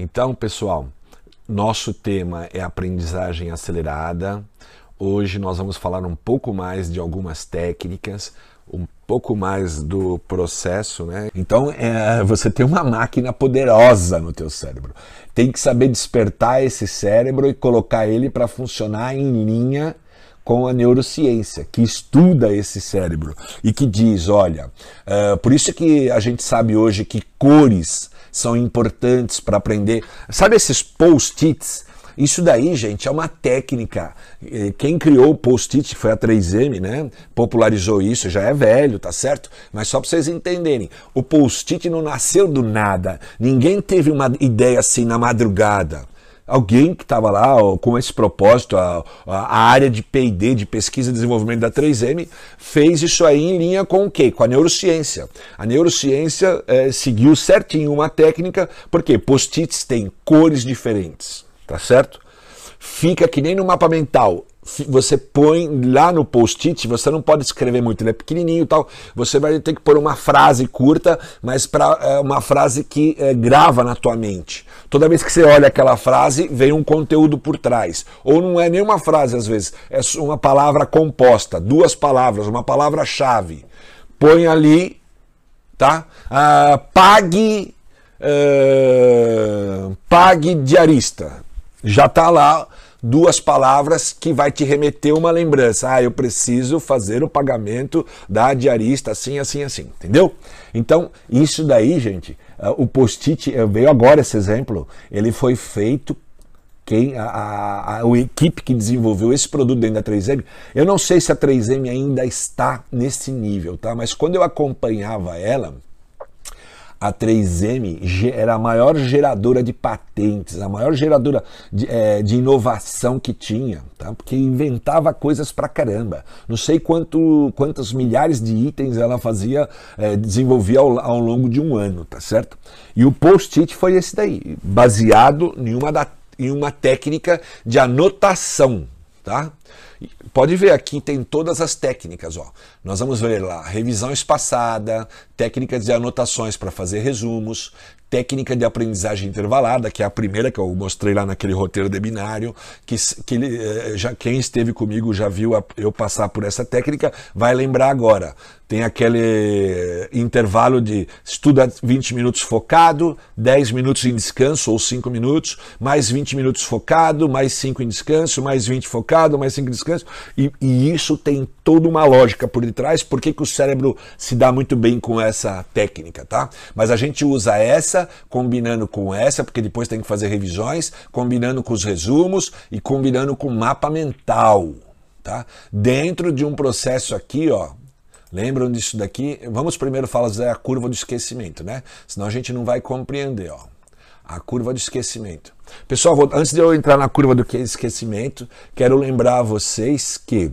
Então, pessoal, nosso tema é aprendizagem acelerada. Hoje nós vamos falar um pouco mais de algumas técnicas, um pouco mais do processo, né? Então, é, você tem uma máquina poderosa no teu cérebro. Tem que saber despertar esse cérebro e colocar ele para funcionar em linha com a neurociência, que estuda esse cérebro e que diz, olha, uh, por isso que a gente sabe hoje que cores são importantes para aprender. Sabe esses post-its? Isso daí, gente, é uma técnica. Quem criou o post-it foi a 3M, né? Popularizou isso, já é velho, tá certo? Mas só para vocês entenderem, o post-it não nasceu do nada. Ninguém teve uma ideia assim na madrugada alguém que estava lá ó, com esse propósito, a, a área de P&D, de pesquisa e desenvolvimento da 3M, fez isso aí em linha com o quê? Com a neurociência. A neurociência é, seguiu certinho uma técnica, porque post-its têm cores diferentes, tá certo? Fica que nem no mapa mental você põe lá no post-it, você não pode escrever muito, ele é pequenininho e tal. Você vai ter que pôr uma frase curta, mas para é, uma frase que é, grava na tua mente. Toda vez que você olha aquela frase, vem um conteúdo por trás. Ou não é nenhuma frase às vezes, é uma palavra composta, duas palavras, uma palavra-chave. Põe ali, tá? Ah, pague, uh, pague diarista. Já está lá duas palavras que vai te remeter uma lembrança. Ah, eu preciso fazer o pagamento da diarista assim, assim, assim, entendeu? Então, isso daí, gente, ah, o post-it, veio agora esse exemplo, ele foi feito quem a, a, a, equipe que desenvolveu esse produto dentro da 3M, eu não sei se a 3M ainda está nesse nível, tá? Mas quando eu acompanhava ela, a 3M era a maior geradora de patentes, a maior geradora de, é, de inovação que tinha, tá? porque inventava coisas pra caramba. Não sei quanto, quantos milhares de itens ela fazia, é, desenvolvia ao, ao, longo de um ano, tá certo? E o post-it foi esse daí, baseado em uma, da, em uma técnica de anotação, tá? Pode ver aqui, tem todas as técnicas. Ó. Nós vamos ver lá, revisão espaçada, técnicas de anotações para fazer resumos, técnica de aprendizagem intervalada, que é a primeira que eu mostrei lá naquele roteiro de binário, que, que ele, eh, já, quem esteve comigo já viu eu passar por essa técnica, vai lembrar agora. Tem aquele intervalo de estuda 20 minutos focado, 10 minutos em descanso ou 5 minutos, mais 20 minutos focado, mais 5 em descanso, mais 20 focado, mais 5 em descanso. E, e, isso tem toda uma lógica por detrás, por que o cérebro se dá muito bem com essa técnica, tá? Mas a gente usa essa combinando com essa, porque depois tem que fazer revisões, combinando com os resumos e combinando com o mapa mental, tá? Dentro de um processo aqui, ó, Lembram disso daqui? Vamos primeiro fazer a curva do esquecimento, né? Senão a gente não vai compreender, ó. A curva do esquecimento. Pessoal, vou, antes de eu entrar na curva do esquecimento, quero lembrar a vocês que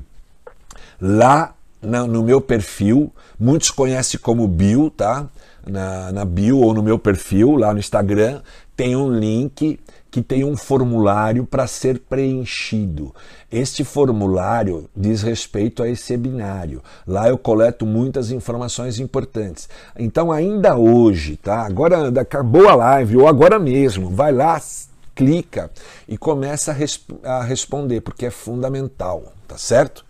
lá na, no meu perfil, muitos conhecem como bio, tá? Na, na bio ou no meu perfil lá no Instagram, tem um link que tem um formulário para ser preenchido. Este formulário diz respeito a esse binário. Lá eu coleto muitas informações importantes. Então, ainda hoje, tá? Agora acabou a live, ou agora mesmo, vai lá, clica e começa a, resp a responder, porque é fundamental, tá certo?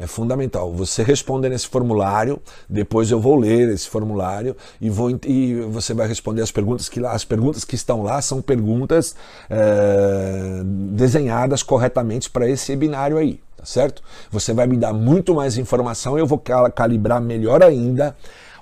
É fundamental. Você responder nesse formulário, depois eu vou ler esse formulário e, vou, e você vai responder as perguntas que lá. As perguntas que estão lá são perguntas é, desenhadas corretamente para esse binário aí, tá certo? Você vai me dar muito mais informação e eu vou calibrar melhor ainda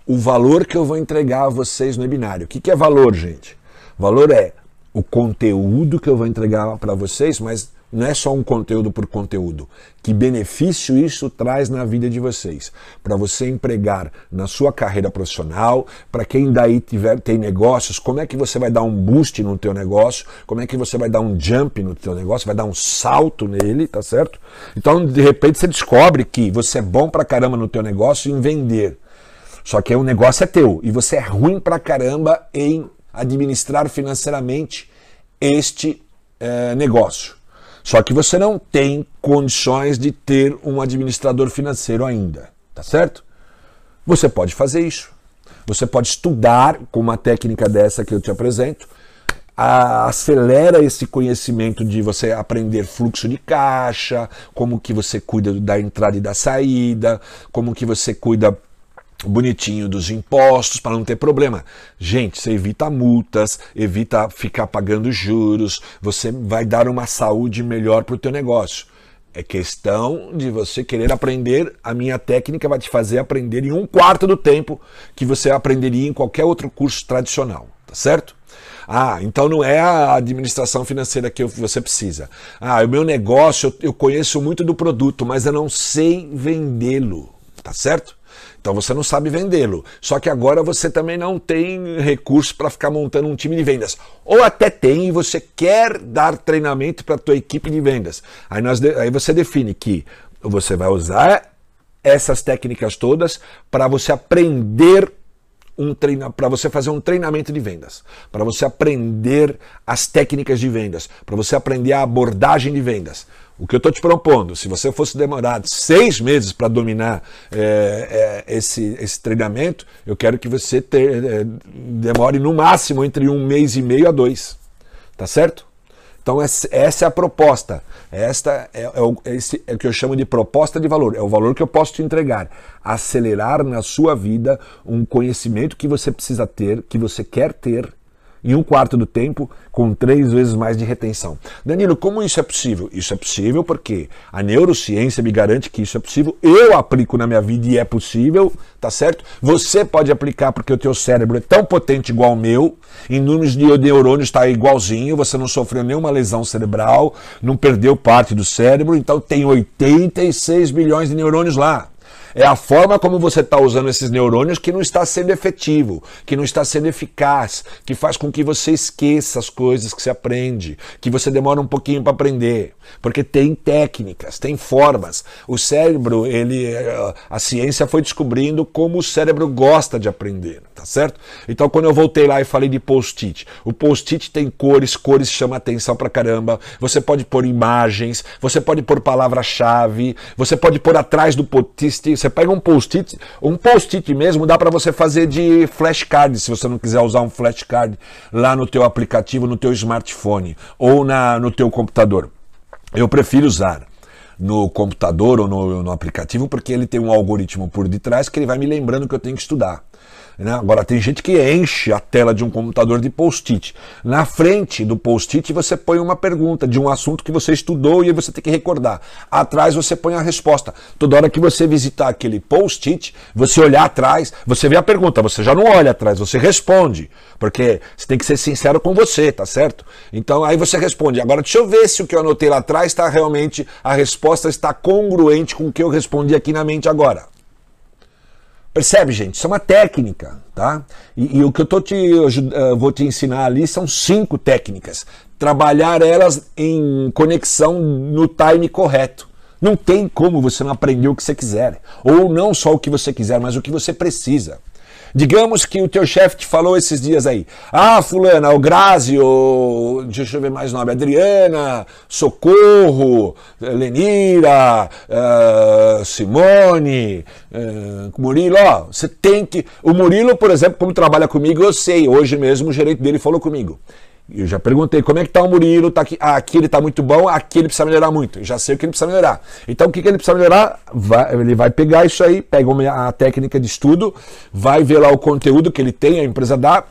o valor que eu vou entregar a vocês no webinário. O que, que é valor, gente? Valor é o conteúdo que eu vou entregar para vocês, mas não é só um conteúdo por conteúdo. Que benefício isso traz na vida de vocês? Para você empregar na sua carreira profissional, para quem daí tiver tem negócios, como é que você vai dar um boost no teu negócio? Como é que você vai dar um jump no teu negócio? Vai dar um salto nele, tá certo? Então, de repente você descobre que você é bom pra caramba no teu negócio em vender. Só que o negócio é teu e você é ruim pra caramba em administrar financeiramente este é, negócio. Só que você não tem condições de ter um administrador financeiro ainda, tá certo? Você pode fazer isso. Você pode estudar com uma técnica dessa que eu te apresento, acelera esse conhecimento de você aprender fluxo de caixa, como que você cuida da entrada e da saída, como que você cuida bonitinho dos impostos para não ter problema. Gente, você evita multas, evita ficar pagando juros, você vai dar uma saúde melhor para o teu negócio. É questão de você querer aprender. A minha técnica vai te fazer aprender em um quarto do tempo que você aprenderia em qualquer outro curso tradicional, tá certo? Ah, então não é a administração financeira que você precisa. Ah, o meu negócio, eu conheço muito do produto, mas eu não sei vendê-lo, tá certo? Então você não sabe vendê-lo. Só que agora você também não tem recurso para ficar montando um time de vendas. Ou até tem e você quer dar treinamento para a tua equipe de vendas. Aí, nós, aí você define que você vai usar essas técnicas todas para você aprender um para você fazer um treinamento de vendas, para você aprender as técnicas de vendas, para você aprender a abordagem de vendas. O que eu estou te propondo, se você fosse demorar seis meses para dominar é, é, esse, esse treinamento, eu quero que você é, demore no máximo entre um mês e meio a dois. Tá certo? Então essa é a proposta. Esta é, é, o, esse é o que eu chamo de proposta de valor. É o valor que eu posso te entregar. Acelerar na sua vida um conhecimento que você precisa ter, que você quer ter em um quarto do tempo, com três vezes mais de retenção. Danilo, como isso é possível? Isso é possível porque a neurociência me garante que isso é possível. Eu aplico na minha vida e é possível, tá certo? Você pode aplicar porque o teu cérebro é tão potente igual ao meu, em números de neurônios está igualzinho, você não sofreu nenhuma lesão cerebral, não perdeu parte do cérebro, então tem 86 bilhões de neurônios lá. É a forma como você está usando esses neurônios que não está sendo efetivo, que não está sendo eficaz, que faz com que você esqueça as coisas que você aprende, que você demora um pouquinho para aprender, porque tem técnicas, tem formas. O cérebro, ele, eh, a ciência foi descobrindo como o cérebro gosta de aprender, tá certo? Então quando eu voltei lá e falei de post-it, o post-it tem cores, cores chamam atenção pra caramba. Você pode pôr imagens, você pode pôr palavra-chave, você pode pôr atrás do post-it, você pega um post-it, um post-it mesmo dá para você fazer de flashcard, se você não quiser usar um flashcard lá no teu aplicativo, no teu smartphone ou na, no teu computador. Eu prefiro usar no computador ou no, no aplicativo porque ele tem um algoritmo por detrás que ele vai me lembrando que eu tenho que estudar. Né? Agora, tem gente que enche a tela de um computador de post-it. Na frente do post-it você põe uma pergunta de um assunto que você estudou e você tem que recordar. Atrás você põe a resposta. Toda hora que você visitar aquele post-it, você olhar atrás, você vê a pergunta, você já não olha atrás, você responde. Porque você tem que ser sincero com você, tá certo? Então aí você responde. Agora deixa eu ver se o que eu anotei lá atrás está realmente, a resposta está congruente com o que eu respondi aqui na mente agora. Percebe, gente? Isso é uma técnica, tá? E, e o que eu tô te, uh, vou te ensinar ali são cinco técnicas. Trabalhar elas em conexão no time correto. Não tem como você não aprender o que você quiser. Ou não só o que você quiser, mas o que você precisa. Digamos que o teu chefe te falou esses dias aí. Ah, fulana, o Grazi, o... deixa eu ver mais nome, Adriana, Socorro, Lenira, uh, Simone, uh, Murilo, ó, você tem que... O Murilo, por exemplo, como trabalha comigo, eu sei, hoje mesmo o gerente dele falou comigo. Eu já perguntei como é que tá o Murilo, tá aqui, ah, aqui ele está muito bom, aqui ele precisa melhorar muito. Eu já sei o que ele precisa melhorar. Então o que, que ele precisa melhorar? Vai, ele vai pegar isso aí, pega a técnica de estudo, vai ver lá o conteúdo que ele tem, a empresa dá,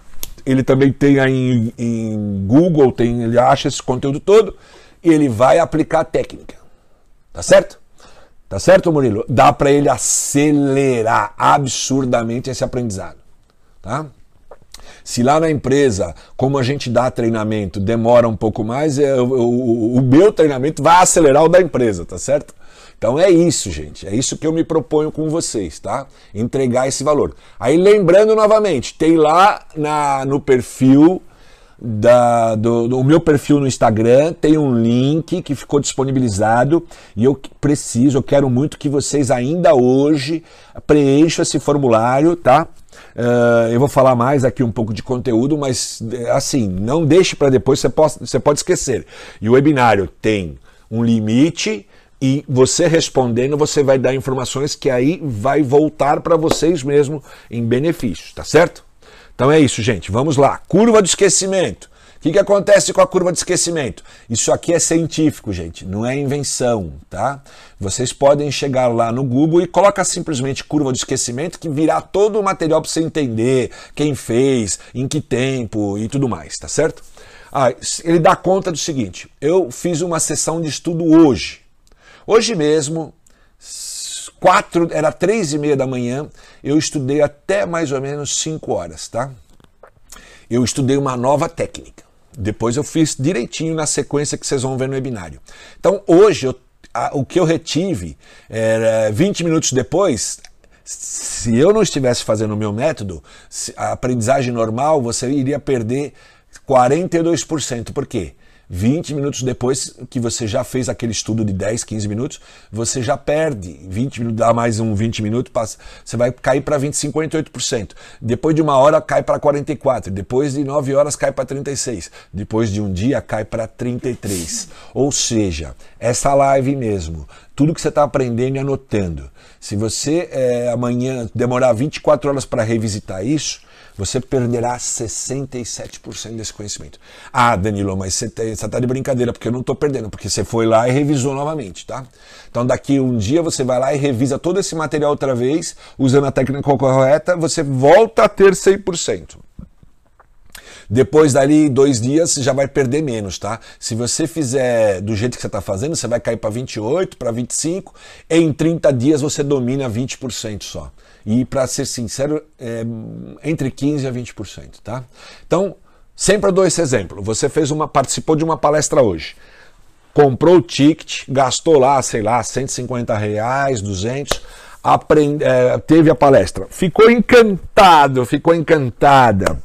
ele também tem aí em, em Google, tem, ele acha esse conteúdo todo, e ele vai aplicar a técnica. Tá certo? Tá certo, Murilo? Dá para ele acelerar absurdamente esse aprendizado. Tá? Se lá na empresa, como a gente dá treinamento, demora um pouco mais, é, o, o, meu treinamento vai acelerar o da empresa, tá certo? Então é isso, gente. É isso que eu me proponho com vocês, tá? Entregar esse valor. Aí lembrando novamente, tem lá na, no perfil da, do, do meu perfil no Instagram, tem um link que ficou disponibilizado e eu preciso, eu quero muito que vocês ainda hoje preencham esse formulário, tá? Uh, eu vou falar mais aqui um pouco de conteúdo, mas assim, não deixe para depois, você pode, você pode esquecer. E o webinário tem um limite e você respondendo, você vai dar informações que aí vai voltar para vocês mesmo em benefícios, tá certo? Então é isso, gente. Vamos lá. Curva do esquecimento. O que, que acontece com a curva de esquecimento? Isso aqui é científico, gente, não é invenção, tá? Vocês podem chegar lá no Google e coloca simplesmente curva de esquecimento que virá todo o material para você entender quem fez, em que tempo e tudo mais, tá certo? Ah, ele dá conta do seguinte: eu fiz uma sessão de estudo hoje. Hoje mesmo, quatro, era três e meia da manhã, eu estudei até mais ou menos cinco horas, tá? Eu estudei uma nova técnica. Depois eu fiz direitinho na sequência que vocês vão ver no webinário. Então hoje eu, a, o que eu retive era 20 minutos depois. Se eu não estivesse fazendo o meu método, a aprendizagem normal, você iria perder 42%. Por quê? 20 minutos depois que você já fez aquele estudo de 10, 15 minutos, você já perde. 20 minutos, dá mais um 20 minutos, passa, você vai cair para 20, 58%. Depois de uma hora cai para 44%. Depois de 9 horas cai para 36%. Depois de um dia cai para 33%. Ou seja, essa live mesmo, tudo que você está aprendendo e anotando. Se você é, amanhã demorar 24 horas para revisitar isso, você perderá 67% desse conhecimento. Ah, Danilo, mas você está de brincadeira, porque eu não estou perdendo, porque você foi lá e revisou novamente, tá? Então daqui um dia você vai lá e revisa todo esse material outra vez, usando a técnica correta, você volta a ter 100%. Depois dali dois dias você já vai perder menos, tá? Se você fizer do jeito que você está fazendo, você vai cair para 28, para 25, em 30 dias você domina 20% só. E para ser sincero, é entre 15 a 20%, tá? Então, sempre eu dou esse exemplo. Você fez uma participou de uma palestra hoje. Comprou o ticket, gastou lá, sei lá, 150 reais, 200, aprende, é, teve a palestra. Ficou encantado, ficou encantada.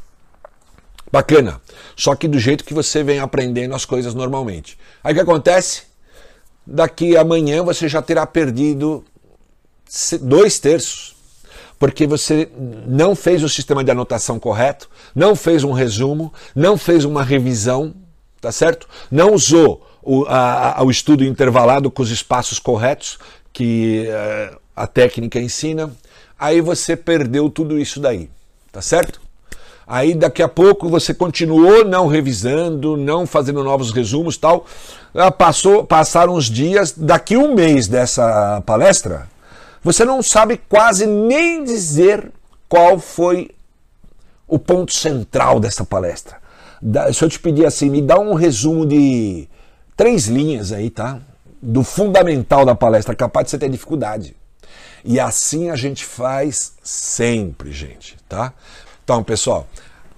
Bacana. Só que do jeito que você vem aprendendo as coisas normalmente. Aí o que acontece? Daqui amanhã você já terá perdido dois terços porque você não fez o sistema de anotação correto, não fez um resumo, não fez uma revisão, tá certo? Não usou o, a, a, o estudo intervalado com os espaços corretos que uh, a técnica ensina, aí você perdeu tudo isso daí, tá certo? Aí daqui a pouco você continuou não revisando, não fazendo novos resumos, tal. Ah, passou, passaram os dias, daqui um mês dessa palestra, você não sabe quase nem dizer qual foi o ponto central dessa palestra. Se eu te pedir assim, me dá um resumo de três linhas aí, tá? Do fundamental da palestra, capaz de você ter dificuldade. E assim a gente faz sempre, gente, tá? Então, pessoal,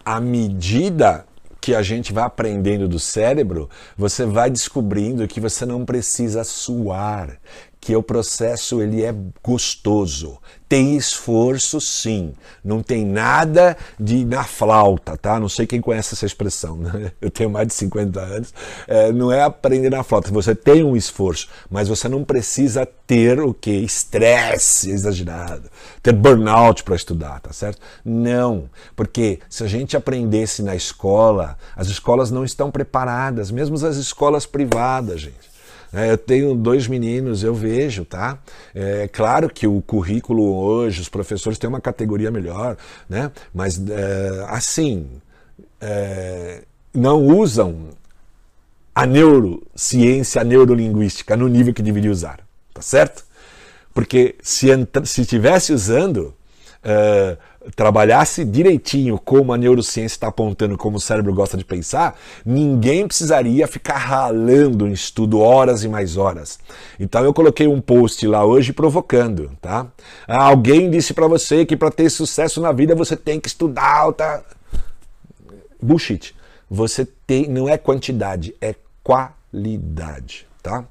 à medida que a gente vai aprendendo do cérebro, você vai descobrindo que você não precisa suar, que o processo ele é gostoso. Tem esforço, sim. Não tem nada de na flauta, tá? Não sei quem conhece essa expressão. Né? Eu tenho mais de 50 anos. É, não é aprender na flauta. Você tem um esforço, mas você não precisa ter o que? Estresse exagerado, ter burnout para estudar, tá certo? Não, porque se a gente aprendesse na escola, as escolas não estão preparadas, mesmo as escolas privadas, gente. É, eu tenho dois meninos, eu vejo, tá? É claro que o currículo hoje, os professores têm uma categoria melhor, né? Mas é, assim, é, não usam a neurociência, a neurolinguística no nível que deveria usar, tá certo? Porque se estivesse usando, uh, trabalhasse direitinho como a neurociência está apontando, como o cérebro gosta de pensar, ninguém precisaria ficar ralando em estudo horas e mais horas. Então eu coloquei um post lá hoje provocando, tá? Alguém disse para você que para ter sucesso na vida você tem que estudar alta. Bullshit. Você tem, não é quantidade, é qualidade, tá?